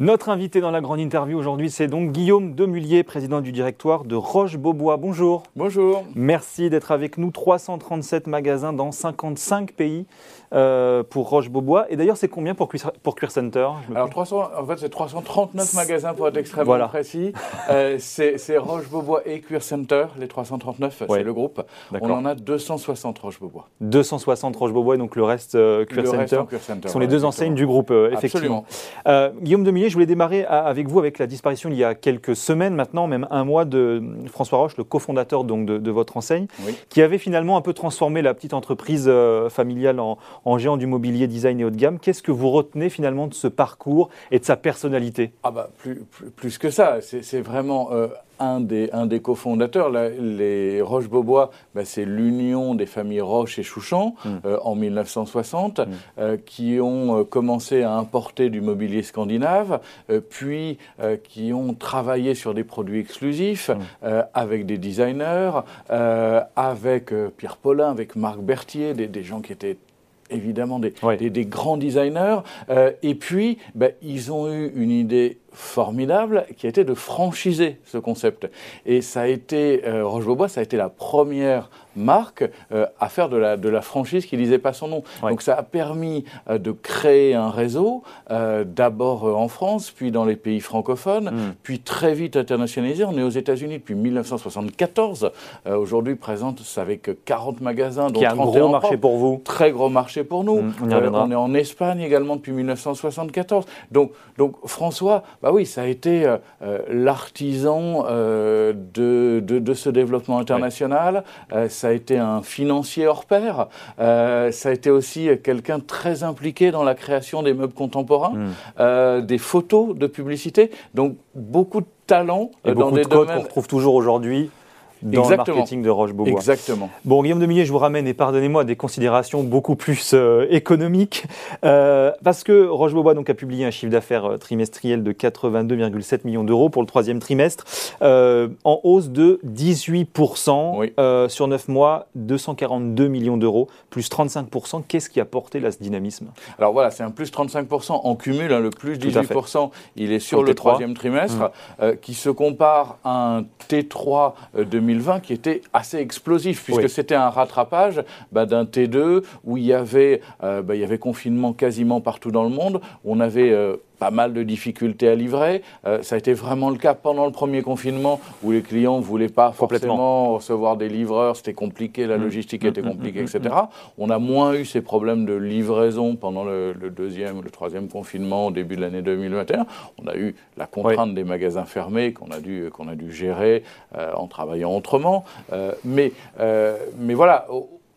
Notre invité dans la grande interview aujourd'hui, c'est donc Guillaume Demullier, président du directoire de Roche-Beaubois. Bonjour. Bonjour. Merci d'être avec nous. 337 magasins dans 55 pays euh, pour Roche-Beaubois. Et d'ailleurs, c'est combien pour, pour Queer Center Alors, 300, en fait, c'est 339 magasins pour être extrêmement précis. Euh, c'est Roche-Beaubois et Queer Center, les 339, c'est le groupe. On en a 260 Roche-Beaubois. 260 Roche-Beaubois et donc le reste euh, Queer, Center, Ce sont les deux enseignes du groupe, effectivement. Guillaume Je voulais démarrer avec vous avec la disparition il y a quelques semaines maintenant, même un mois, de François Roche, le cofondateur donc de, votre enseigne, qui avait finalement un peu transformé la petite entreprise euh, familiale en, géant du mobilier design et haut de gamme. Qu'est-ce que vous retenez finalement de ce parcours et de sa personnalité? Ah bah plus, plus, que ça, c'est vraiment euh, un des, un des cofondateurs. les Roche-Beaubois, bah, c'est l'union des familles Roche et Chouchan mm. euh, en 1960, mm. euh, qui ont euh, commencé à importer du mobilier scandinave, puis qui ont travaillé sur des produits exclusifs mm. avec des designers, avec Pierre Paulin, avec Marc Berthier, des, des gens qui étaient évidemment des, des, grands designers. et puis, bah, ils ont eu une idée formidable qui a été de franchiser ce concept. Et ça a été, euh, Roche-Beaubois, ça a été la première marque euh, à faire de la, de la franchise qui disait pas son nom. Donc ça a permis euh, de créer un réseau, d'abord en France, puis dans les pays francophones, hmm. puis très vite internationalisé. On est aux États-Unis depuis 1974. Aujourd'hui, présente avec 40 magasins, dont qui a un gros marché pour vous. Très gros marché pour nous. Hmm, on, on, est en Espagne également depuis 1974. Donc, donc François, bah oui, ça a été euh, euh, l'artisan euh, de, de, ce développement international, ça a été un financier hors pair, ça a été aussi quelqu'un très impliqué dans la création des meubles contemporains, hmm. des photos de publicité, donc beaucoup de talent Et dans beaucoup des de codes qu'on retrouve toujours aujourd'hui dans le marketing de Roche-Beaubois. Exactement. Bon, Guillaume Demillet, je vous ramène, et pardonnez-moi, des considérations beaucoup plus euh, économiques, euh, parce que Roche-Beaubois donc, a publié un chiffre d'affaires euh, trimestriel de 82,7 millions d'euros pour le troisième trimestre, en hausse de 18%, sur 9 mois, 242 millions d'euros, plus 35%. Qu'est-ce qui a porté là, ce dynamisme? Alors voilà, c'est un plus 35% en cumul, hein, le plus 18%, il est sur le troisième trimestre, mmh. qui se compare à un T3 de 2020 qui était assez explosif, puisque c'était un rattrapage bah, d'un T2 où il y, avait, euh, bah, il y avait confinement quasiment partout dans le monde. On avait euh, pas mal de difficultés à livrer. Euh, ça a été vraiment le cas pendant le premier confinement où les clients ne voulaient pas forcément recevoir des livreurs, c'était compliqué, la mmh. logistique était mmh, compliquée, mmh, etc. On a moins eu ces problèmes de livraison pendant le, deuxième ou le troisième confinement au début de l'année 2021. On a eu la contrainte des magasins fermés qu'on a dû, qu'on a dû gérer euh, en travaillant autrement. Euh, mais, mais voilà,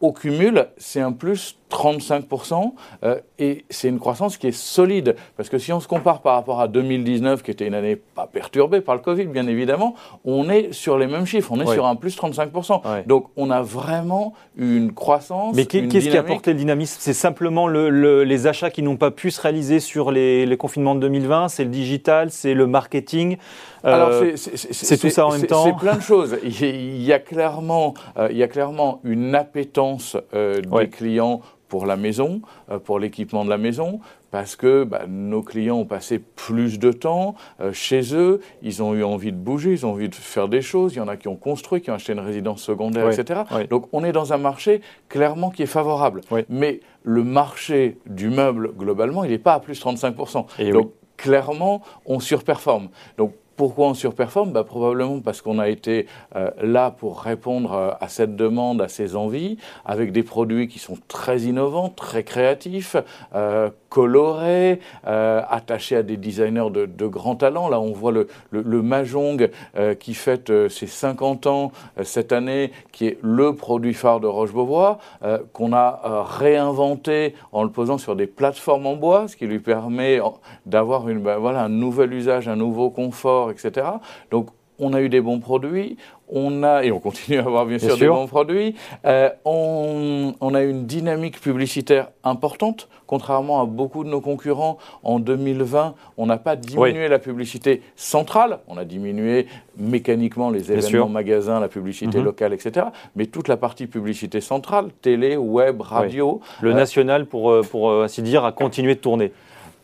au cumul, c'est un plus 35%, euh, et c'est une croissance qui est solide, parce que si on se compare par rapport à 2019, qui était une année pas perturbée par le Covid, bien évidemment, on est sur les mêmes chiffres, on est sur un plus 35%. Donc on a vraiment une croissance. Mais qu'est-ce qui a porté le dynamisme? C'est simplement les achats qui n'ont pas pu se réaliser sur les, confinements de 2020, c'est le digital, c'est le marketing euh, c'est tout ça en même temps. C'est plein de choses. Il y a clairement, euh, il y a clairement une appétence euh, des clients pour la maison, pour l'équipement de la maison, parce que bah, nos clients ont passé plus de temps chez eux, ils ont eu envie de bouger, ils ont envie de faire des choses, il y en a qui ont construit, qui ont acheté une résidence secondaire, etc. Donc on est dans un marché clairement qui est favorable. Mais le marché du meuble, globalement, il n'est pas à plus 35%. Et Donc clairement, on surperforme. Donc pourquoi on surperforme bah, Probablement parce qu'on a été euh, là pour répondre euh, à cette demande, à ces envies, avec des produits qui sont très innovants, très créatifs, euh, colorés, attachés à des designers de, de, grand talent. Là, on voit le, le, Mahjong qui fête ses 50 ans cette année, qui est le produit phare de Roche-Beaubois, qu'on a réinventé en le posant sur des plateformes en bois, ce qui lui permet d'avoir bah, voilà, un nouvel usage, un nouveau confort etc. Donc, on a eu des bons produits, on a, et on continue à avoir bien, sûr, des bons produits, euh, on, a une dynamique publicitaire importante, contrairement à beaucoup de nos concurrents. En 2020, on n'a pas diminué la publicité centrale, on a diminué mécaniquement les événements magasins, la publicité mhm. locale, etc. Mais toute la partie publicité centrale, télé, web, radio. Le national, pour, euh, pour euh, ainsi dire, a continué de tourner.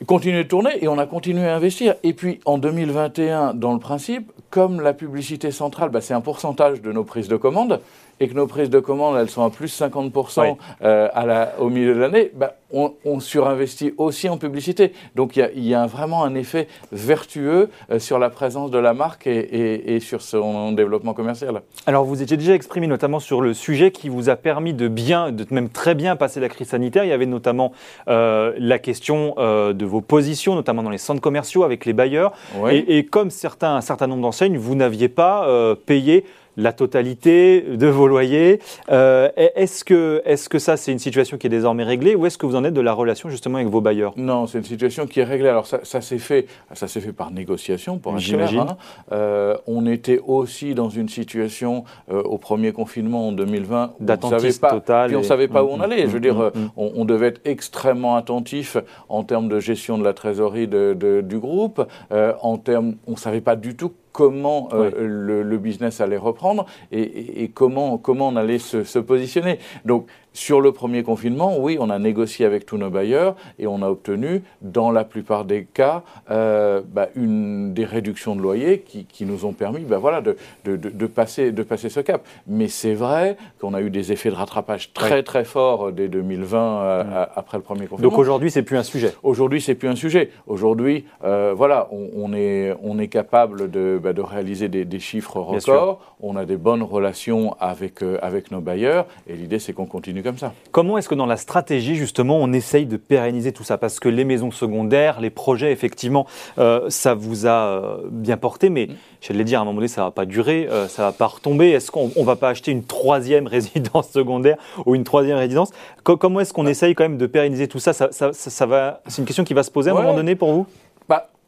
Continuer de tourner et on a continué à investir. Et puis en 2021, dans le principe, comme la publicité centrale, bah, c'est un pourcentage de nos prises de commande, et que nos prises de commande, elles sont à plus 50% euh, à la, au milieu de l'année, bah, on, on, surinvestit aussi en publicité. Donc il y, y, a vraiment un effet vertueux euh, sur la présence de la marque et, et, et, sur son développement commercial. Alors vous étiez déjà exprimé notamment sur le sujet qui vous a permis de bien, de même très bien passer la crise sanitaire. Il y avait notamment euh, la question de vos positions, notamment dans les centres commerciaux avec les bailleurs. Et, et, comme certains, un certain nombre d'enseignes, vous n'aviez pas payé la totalité de vos loyers. Euh, est-ce que, est que ça, c'est une situation qui est désormais réglée ou est-ce que vous en êtes de la relation justement avec vos bailleurs? Non, c'est une situation qui est réglée. Alors ça, ça s'est fait, ça s'est fait par négociation, pour J'imagine. Hein. Euh, on était aussi dans une situation euh, au premier confinement en 2020 d'attentisme total. Puis on ne savait pas où on mm, allait. Je veux mm, dire, mm, on, on, devait être extrêmement attentif en termes de gestion de la trésorerie de, de, du groupe. Euh, en termes, on ne savait pas du tout comment euh, le, le, business allait reprendre et, et, et, comment, comment on allait se, se positionner. Donc, sur le premier confinement, oui, on a négocié avec tous nos bailleurs et on a obtenu, dans la plupart des cas, euh, bah, une, des réductions de loyer qui, qui nous ont permis bah, voilà, de, de, de, passer, de passer ce cap. Mais c'est vrai qu'on a eu des effets de rattrapage très très forts dès 2020 euh, mmh. après le premier confinement. Donc aujourd'hui, c'est plus un sujet. Aujourd'hui, c'est plus un sujet. Aujourd'hui, euh, voilà, on, on, est, on est capable de, bah, de réaliser des, des chiffres records. On a des bonnes relations avec, avec nos bailleurs et l'idée, c'est qu'on continue ça. Comment est-ce que dans la stratégie, justement, on essaye de pérenniser tout ça? Parce que les maisons secondaires, les projets, effectivement, euh, ça vous a euh, bien porté, mais mm. je vais le dire, à un moment donné, ça ne va pas durer, euh, ça ne va pas retomber. Est-ce qu'on ne va pas acheter une troisième résidence secondaire ou une troisième résidence? Co Comment est-ce qu'on ouais. essaye quand même de pérenniser tout ça, ça, ça, ça va... C'est une question qui va se poser à un moment donné pour vous? bah,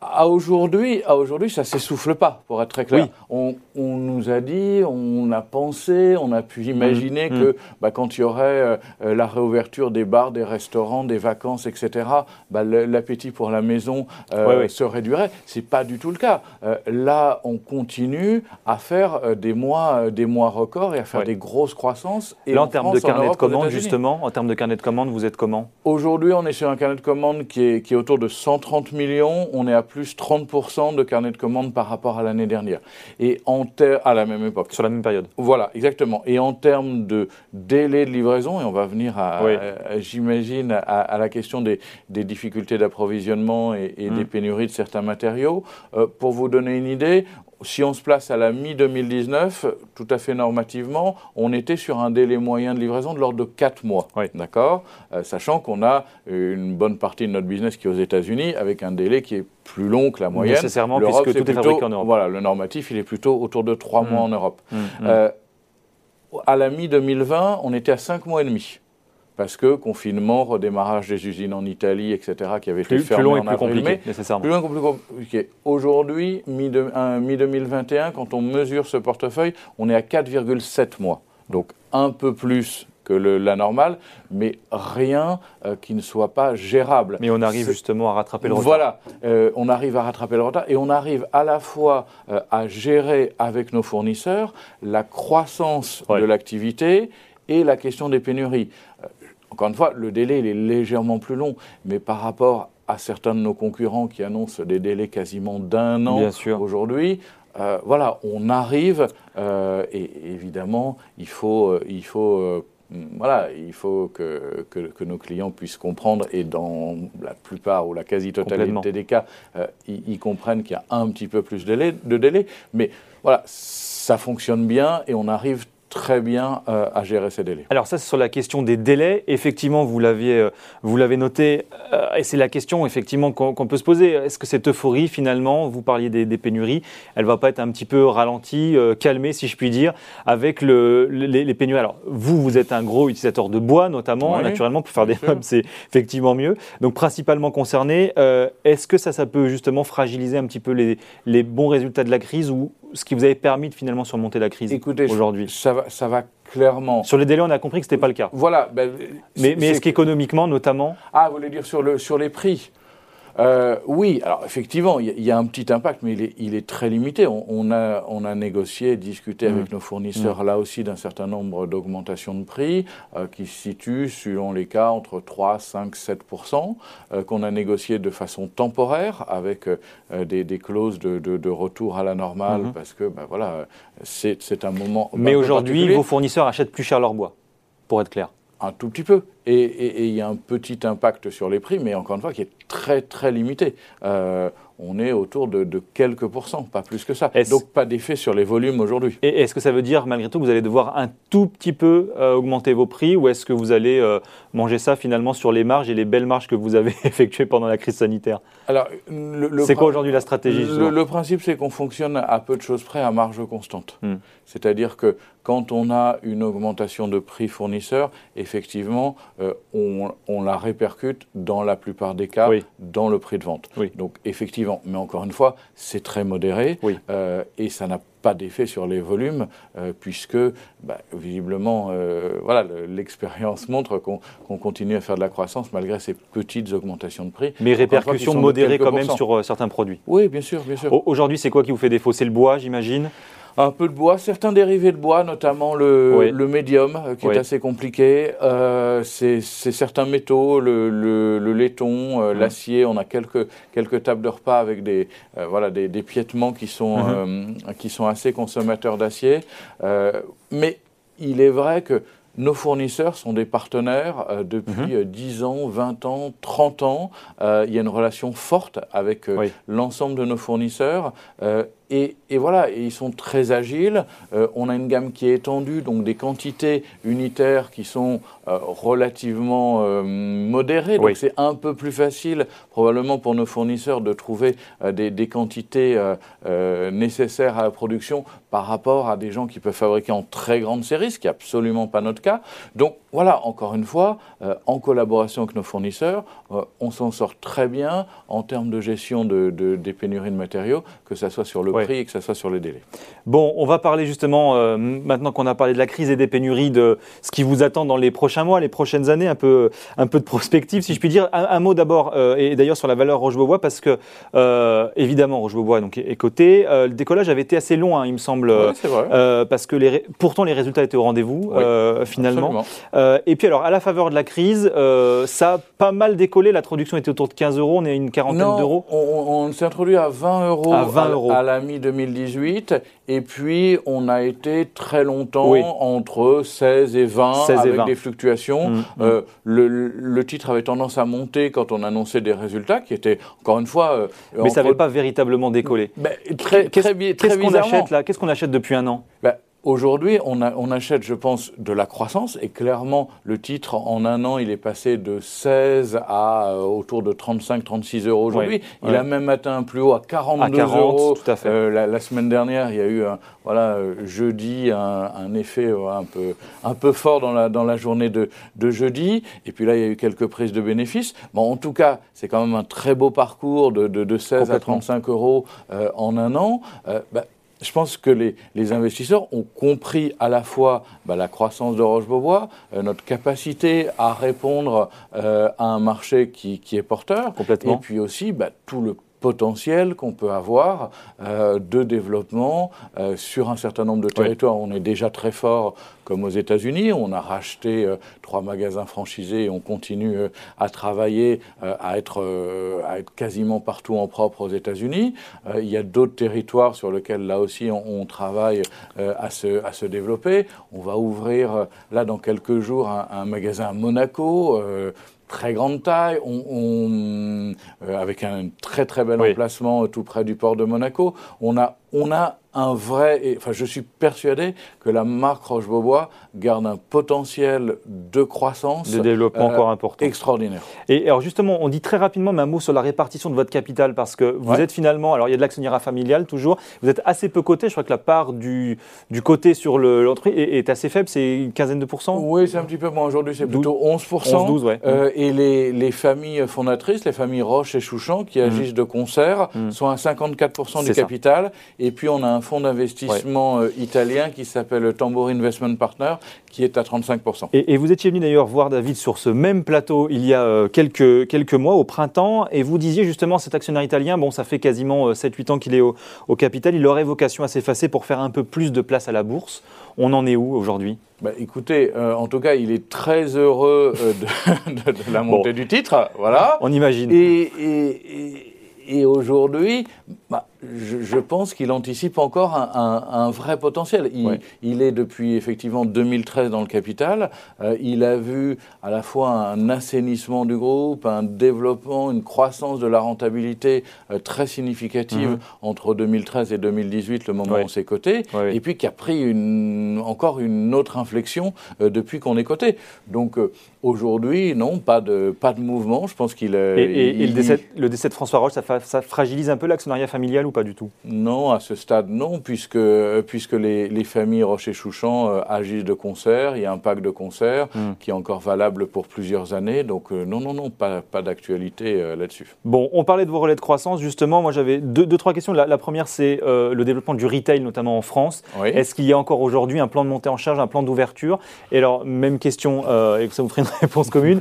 à aujourd'hui, à aujourd'hui, ça s'essouffle pas, pour être très clair. Oui. On, on, nous a dit, on a pensé, on a pu imaginer mmh. que mmh. bah, quand il y aurait euh, la réouverture des bars, des restaurants, des vacances, etc., bah, l'appétit pour la maison euh, se réduirait. C'est pas du tout le cas. Euh, là, on continue à faire euh, des mois, euh, des mois records et à faire des grosses croissances. Et là, en, en termes de carnet Europe, de commandes, justement, en termes de carnet de commandes, vous êtes comment? Aujourd'hui, on est sur un carnet de commandes qui est, qui est autour de 130 millions. On est à plus 30% de carnet de commandes par rapport à l'année dernière. Et en à la même époque. Sur la même période. Voilà, exactement. Et en termes de délai de livraison, et on va venir, à, oui. à, j'imagine, à, à, la question des, des difficultés d'approvisionnement et, et mmh. des pénuries de certains matériaux, euh, pour vous donner une idée, si on se place à la mi-2019, tout à fait normativement, on était sur un délai moyen de livraison de l'ordre de 4 mois. Oui. D'accord? Euh, Sachant qu'on a une bonne partie de notre business qui est aux États-Unis avec un délai qui est plus long que la moyenne. Nécessairement, puisque tout est, plutôt, fabriqué en Europe. Voilà, le normatif, il est plutôt autour de 3 mmh. mois en Europe. Mmh, euh, à la mi-2020, on était à 5 mois et demi parce que confinement, redémarrage des usines en Italie, etc., qui avaient plus, été fermées plus long et en plus avril, compliqué, nécessairement. Plus long et plus compliqué. Aujourd'hui, mi-2021, quand on mesure ce portefeuille, on est à 4,7 mois. Donc un peu plus que le, la normale, mais rien euh, qui ne soit pas gérable. Mais on arrive justement à rattraper le retard. Voilà, euh, on arrive à rattraper le retard et on arrive à la fois euh, à gérer avec nos fournisseurs la croissance ouais. de l'activité et la question des pénuries. Encore une fois, le délai il est légèrement plus long, mais par rapport à certains de nos concurrents qui annoncent des délais quasiment d'un an aujourd'hui, euh, voilà, on arrive, euh, et évidemment, il faut, euh, il faut voilà, il faut que, que, que, nos clients puissent comprendre, et dans la plupart ou la quasi-totalité des cas, euh, ils, ils, comprennent qu'il y a un petit peu plus de délai, de délai, mais voilà, ça fonctionne bien et on arrive très bien euh, à gérer ces délais. Alors ça, c'est sur la question des délais. Effectivement, vous euh, vous l'avez noté, euh, et c'est la question effectivement qu'on qu peut se poser. Est-ce que cette euphorie, finalement, vous parliez des, des pénuries, elle va pas être un petit peu ralentie, calmée, si je puis dire, avec le, les, les, pénuries? Alors vous, vous êtes un gros utilisateur de bois, notamment, oui, naturellement, pour faire des meubles, c'est effectivement mieux. Donc principalement concerné. Est-ce que ça, ça peut justement fragiliser un petit peu les, les bons résultats de la crise ou ce qui vous avait permis de finalement surmonter la crise aujourd'hui ça va, ça va clairement. Sur les délais, on a compris que ce n'était pas le cas. Voilà. Ben, mais mais est-ce qu'économiquement, notamment Ah, vous voulez dire sur, le, sur les prix? Euh, oui, alors effectivement, il y, a un petit impact, mais il est, très limité. On, a, on a négocié, discuté avec mm. nos fournisseurs mm. là aussi d'un certain nombre d'augmentations de prix euh, qui se situent, selon les cas, entre 3, 5, 7 qu'on a négocié de façon temporaire avec euh, des, clauses de, retour à la normale, mm-hmm. parce que ben, voilà, c'est un moment. Mais aujourd'hui, vos fournisseurs achètent plus cher leur bois, pour être clair un tout petit peu. Et il y a un petit impact sur les prix, mais encore une fois, qui est très, très limité. Euh, on est autour de, quelques pourcents, pas plus que ça. Donc pas d'effet sur les volumes aujourd'hui. Et est-ce que ça veut dire malgré tout que vous allez devoir un tout petit peu euh, augmenter vos prix ou est-ce que vous allez euh, manger ça finalement sur les marges et les belles marges que vous avez effectuées pendant la crise sanitaire? Alors, c'est quoi aujourd'hui la stratégie le, principe, c'est qu'on fonctionne à peu de choses près à marge constante. Hmm. C'est-à-dire que quand on a une augmentation de prix fournisseur, effectivement, euh, on, la répercute dans la plupart des cas dans le prix de vente. Donc effectivement, mais encore une fois, c'est très modéré euh, et ça n'a pas d'effet sur les volumes, euh, puisque bah, visiblement, voilà, l'expérience montre qu'on continue à faire de la croissance malgré ces petites augmentations de prix. Mais répercussions modérées quand même sur certains produits. Oui, bien sûr, bien sûr. Aujourd'hui, c'est quoi qui vous fait défaut? C'est le bois, j'imagine? Un peu de bois, certains dérivés de bois, notamment le, le médium, euh, qui est assez compliqué. Euh, c'est certains métaux, le, le, laiton, euh, l'acier. On a quelques, quelques tables de repas avec des, voilà, des, des, piétements qui sont, mhm. qui sont assez consommateurs d'acier. mais il est vrai que nos fournisseurs sont des partenaires depuis 10 ans, 20 ans, 30 ans. il y a une relation forte avec l'ensemble de nos fournisseurs. Et, voilà, ils sont très agiles. Euh, on a une gamme qui est étendue, donc des quantités unitaires qui sont euh, relativement euh, modérées. Donc c'est un peu plus facile, probablement pour nos fournisseurs, de trouver des, des, quantités nécessaires à la production par rapport à des gens qui peuvent fabriquer en très grande série, ce qui n'est absolument pas notre cas. Donc voilà, encore une fois, en collaboration avec nos fournisseurs, on s'en sort très bien en termes de gestion de, des pénuries de matériaux, que ce soit sur le et que ce soit sur le délai. Bon, on va parler justement, euh, maintenant qu'on a parlé de la crise et des pénuries, de ce qui vous attend dans les prochains mois, les prochaines années, un peu, un peu de prospective, si je puis dire. Un, mot d'abord, euh, et d'ailleurs sur la valeur Roche-Beaubois, parce que, euh, évidemment, Roche-Beaubois donc, est, coté. le décollage avait été assez long, hein, il me semble, vrai. parce que les, pourtant les résultats étaient au rendez-vous, finalement. Et puis alors, à la faveur de la crise, ça a pas mal décollé, la production était autour de 15 euros, on est à une quarantaine d'euros. On, on s'est introduit à 20 euros à, 20 euros. à la mi-2018, et puis on a été très longtemps entre 16 et 20 avec des fluctuations. Mm, euh, mm. le, titre avait tendance à monter quand on annonçait des résultats qui étaient, encore une fois... Euh, Mais ça n'avait pas véritablement décollé. Ben, très, très, Qu'est-ce qu'on achète là? Qu'est-ce qu'on achète depuis un an? Ben, Aujourd'hui, on, achète, je pense, de la croissance et clairement, le titre en un an, il est passé de 16 à euh, autour de 35-36 euros aujourd'hui. il a même atteint un plus haut à 42 euros. Tout à fait. Euh, la, semaine dernière, il y a eu, un, voilà, jeudi, un, effet euh, un, peu, un peu fort dans la, dans la journée de, de, jeudi. Et puis là, il y a eu quelques prises de bénéfices. Bon, en tout cas, c'est quand même un très beau parcours de, de, 16 à 35 euros en un an. Bah, je pense que les, investisseurs ont compris à la fois bah, la croissance de Roche-Beaubois, euh, notre capacité à répondre euh, à un marché qui, est porteur, Complètement. et puis aussi bah, tout le potentiel qu'on peut avoir euh, de développement euh, sur un certain nombre de territoires. On est déjà très fort, comme aux États-Unis. On a racheté euh, trois magasins franchisés et on continue à travailler, à, être, à être quasiment partout en propre aux États-Unis. il y a d'autres territoires sur lesquels, là aussi, on, travaille à, se, à se développer. On va ouvrir, là, dans quelques jours, un, un magasin à Monaco très grande taille, on, avec un très très bel emplacement tout près du port de Monaco. On a, on a un vrai. Enfin, je suis persuadé que la marque Roche-Beaubois garde un potentiel de croissance. De développement euh, encore important. Extraordinaire. Et alors, justement, on dit très rapidement un mot sur la répartition de votre capital parce que vous êtes finalement. Alors, il y a de l'actionnariat familial toujours. Vous êtes assez peu coté. Je crois que la part du, du côté sur l'entreprise est, assez faible. C'est une quinzaine de pourcents Oui, c'est un petit peu moins. Aujourd'hui, c'est plutôt 11 11, 12, ouais. Euh, et les, les, familles fondatrices, les familles Roche et Chouchan, qui mm. agissent de concert, mm. sont à 54% du capital. Et puis on a un fonds d'investissement italien qui s'appelle Tambour Investment Partner, qui est à 35%. Et, vous étiez venu d'ailleurs voir David sur ce même plateau il y a quelques, quelques mois, au printemps, et vous disiez justement cet actionnaire italien, bon, ça fait quasiment 7-8 ans qu'il est au, au capital, il aurait vocation à s'effacer pour faire un peu plus de place à la bourse. On en est où aujourd'hui? Bah, écoutez, euh, en tout cas, il est très heureux euh, de, la montée du titre, voilà. On imagine. Et, et, et aujourd'hui, bah, je, pense qu'il anticipe encore un, vrai potentiel. Il, est depuis effectivement 2013 dans le capital. Euh, il a vu à la fois un assainissement du groupe, un développement, une croissance de la rentabilité euh, très significative mhm. entre 2013 et 2018, le moment où on s'est coté, et puis qui a pris une, encore une autre inflexion euh, depuis qu'on est coté. Donc aujourd'hui, non, pas de, pas de mouvement. Je pense qu'il. Et, et, le, décès, le, décès, de François Roche, ça, ça fragilise un peu l'actionnariat familial ou pas du tout? Non, à ce stade, non, puisque, puisque les, familles Rocher-Chouchan euh, agissent de concert. Il y a un pacte de concert hmm. qui est encore valable pour plusieurs années. Donc, euh, non, non, non, pas, pas d'actualité euh, là-dessus. Bon, on parlait de vos relais de croissance, justement. Moi, j'avais deux, deux, trois questions. La, première, c'est le développement du retail, notamment en France. Est-ce qu'il y a encore aujourd'hui un plan de montée en charge, un plan d'ouverture? Et alors, même question, et ça vous ferait une réponse commune.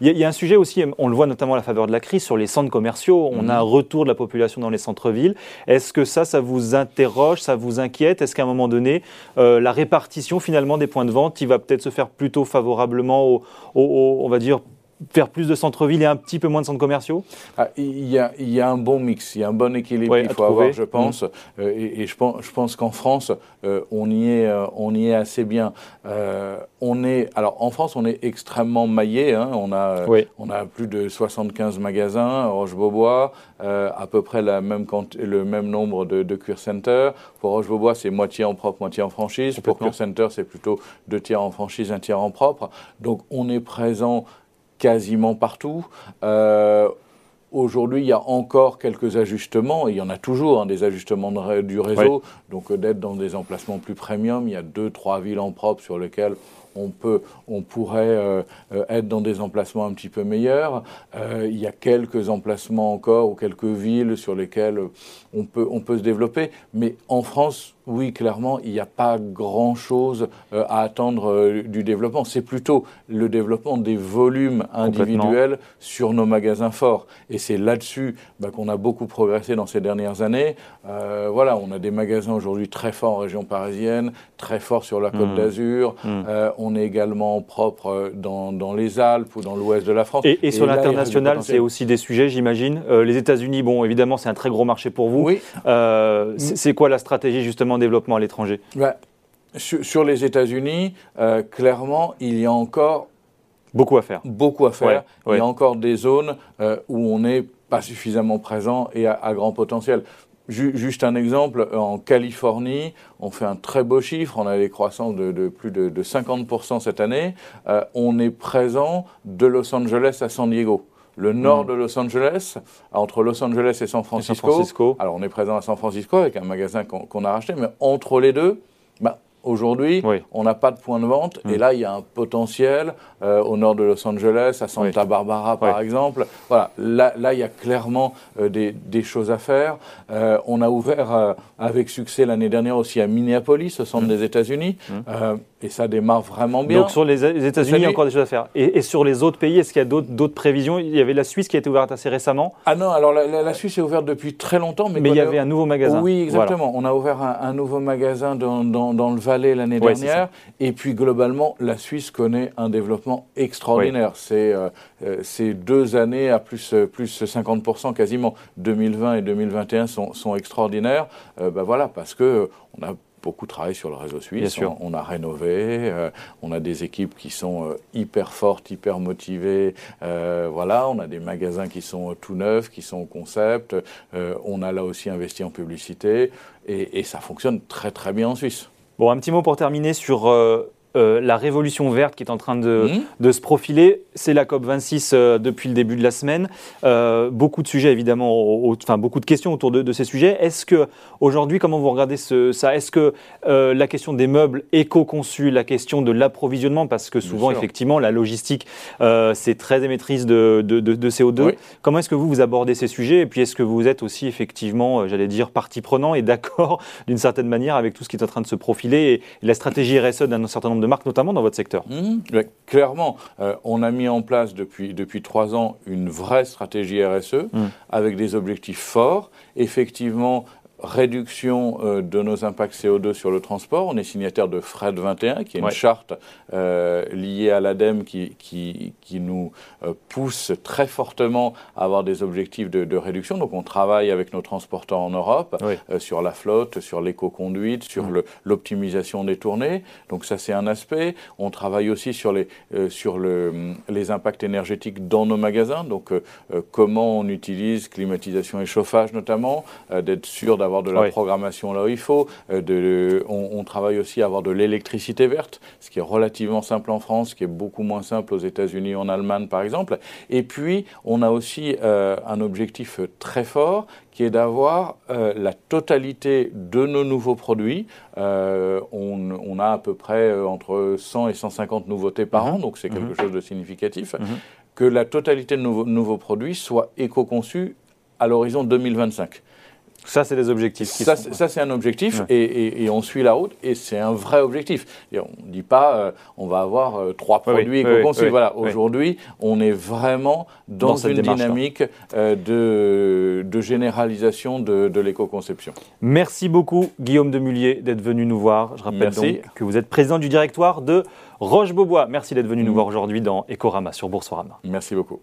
Il y, a un sujet aussi, on le voit notamment à la faveur de la crise, sur les centres commerciaux. On a hmm. un retour de la population dans les centres-villes. Est-ce que ça, ça vous interroge, ça vous inquiète? Est-ce qu'à un moment donné, euh, la répartition finalement des points de vente, il va peut-être se faire plutôt favorablement au, on va dire, faire plus de centre-ville et un petit peu moins de centres commerciaux? Ah, il, y a, il, y a, un bon mix, il y a un bon équilibre qu'il faut avoir, je pense. Mmh. Euh, et, je pense, je pense qu'en France, euh, on, y est, euh, on y est assez bien. on est, alors en France, on est extrêmement maillé. Hein. on, a, on a plus de 75 magasins, Roche-Beaubois, à peu près la même, le même nombre de, de Cure Center. Pour Roche-Beaubois, c'est moitié en propre, moitié en franchise. Pour Cure Center, c'est plutôt deux tiers en franchise, un tiers en propre. Donc on est présent quasiment partout. Euh, aujourd'hui, il y a encore quelques ajustements, il y en a toujours hein, des ajustements du réseau, donc euh, d'être dans des emplacements plus premium. Il y a deux, trois villes en propre sur lesquelles on, peut, on pourrait euh, être dans des emplacements un petit peu meilleurs. il y a quelques emplacements encore ou quelques villes sur lesquelles on peut, on peut se développer. Mais en France, oui, clairement, il n'y a pas grand-chose euh, à attendre euh, du développement. C'est plutôt le développement des volumes individuels sur nos magasins forts. Et c'est là-dessus bah, qu'on a beaucoup progressé dans ces dernières années. Euh, voilà, on a des magasins aujourd'hui très forts en région parisienne, très forts sur la Côte mmh. d'Azur. Mmh. on est également propre dans, les Alpes ou dans l'ouest de la France. Et, sur l'international, c'est aussi des sujets, j'imagine. les États-Unis, bon, évidemment, c'est un très gros marché pour vous. Oui. C'est quoi la stratégie justement développement à l'étranger bah, sur, les États-Unis, euh, clairement, il y a encore beaucoup à faire. Beaucoup à faire. Il y a encore des zones euh, où on n'est pas suffisamment présent et à, grand potentiel. juste un exemple, en Californie, on fait un très beau chiffre, on a des croissances de, plus de, 50% cette année. Euh, on est présent de Los Angeles à San Diego le nord hmm. de Los Angeles, entre Los Angeles et San Francisco. Alors on est présent à San Francisco avec un magasin qu'on a racheté, mais entre les deux, bah, Aujourd'hui, on n'a pas de point de vente et hmm. là, il y a un potentiel euh, au nord de Los Angeles, à Santa Barbara par exemple. Voilà, là, là, il y a clairement euh, des, des, choses à faire. Euh, on a ouvert avec succès l'année dernière aussi à Minneapolis, au centre hmm. des États-Unis. Et ça démarre vraiment bien. Donc sur les États-Unis, il y a encore des choses à faire. Et, sur les autres pays, est-ce qu'il y a d'autres prévisions? Il y avait la Suisse qui a été ouverte assez récemment. Ah non, alors la, Suisse est ouverte depuis très longtemps, mais, mais il y avait un nouveau magasin. Oui, exactement. On a ouvert un, nouveau magasin dans, dans, dans le Valais l'année dernière. Et puis globalement, la Suisse connaît un développement extraordinaire. C'est euh, euh, ces deux années à plus, euh, plus 50% quasiment. 2020 et 2021 sont, sont extraordinaires. bah voilà, parce que on a beaucoup travaillé sur le réseau suisse. On, on, a rénové, on a des équipes qui sont hyper fortes, hyper motivées. voilà, on a des magasins qui sont tout neufs, qui sont au concept. on a là aussi investi en publicité et, et ça fonctionne très très bien en Suisse. Bon, un petit mot pour terminer sur euh, euh, la révolution verte qui est en train de, mmh. se profiler. C'est la COP26 euh, depuis le début de la semaine. Euh, beaucoup de sujets, évidemment, enfin beaucoup de questions autour de, ces sujets. Est-ce que aujourd'hui, comment vous regardez ça? Est-ce que la question des meubles éco-conçus, la question de l'approvisionnement, parce que souvent, effectivement, la logistique, c'est très émettrice de, de CO2. Comment est-ce que vous, vous abordez ces sujets? Et puis, est-ce que vous êtes aussi, effectivement, j'allais dire, partie prenant et d'accord, d'une certaine manière, avec tout ce qui est en train de se profiler et la stratégie RSE d'un certain nombre de marques, notamment dans votre secteur? Mmh. Clairement, euh, on a mis en place depuis, depuis trois ans une vraie stratégie RSE mmh. avec des objectifs forts. Effectivement, réduction euh, de nos impacts CO2 sur le transport. On est signataire de FRED 21, qui est une charte euh, liée à l'ADEME qui, qui, qui, nous euh, pousse très fortement à avoir des objectifs de, de réduction. Donc on travaille avec nos transporteurs en Europe sur la flotte, sur l'éco-conduite, sur l'optimisation des tournées. Donc ça c'est un aspect. On travaille aussi sur les, sur le, les impacts énergétiques dans nos magasins. Donc comment on utilise climatisation et chauffage notamment, d'être sûr d'avoir de la programmation là où il faut. Euh, de, on, travaille aussi à avoir de l'électricité verte, ce qui est relativement simple en France, ce qui est beaucoup moins simple aux États-Unis en Allemagne, par exemple. Et puis, on a aussi euh, un objectif très fort qui est d'avoir euh, la totalité de nos nouveaux produits. on, a à peu près entre 100 et 150 nouveautés par mhm. an, donc c'est quelque mhm. chose de significatif. Mhm. Que la totalité de nos nouveaux produits soit éco-conçus à l'horizon 2025. Ça, c'est des objectifs. ça, ça c'est un objectif et, on suit la route et c'est un vrai objectif. Et on ne dit pas euh, on va avoir euh, trois produits éco-conçus. voilà, aujourd'hui, on est vraiment dans, une dynamique euh, de, de, généralisation de, de l'éco-conception. Merci beaucoup, Guillaume Demullier, d'être venu nous voir. Je rappelle donc que vous êtes président du directoire de Roche-Beaubois. Merci d'être venu nous mm. voir aujourd'hui dans Ecorama sur Boursorama. Merci beaucoup.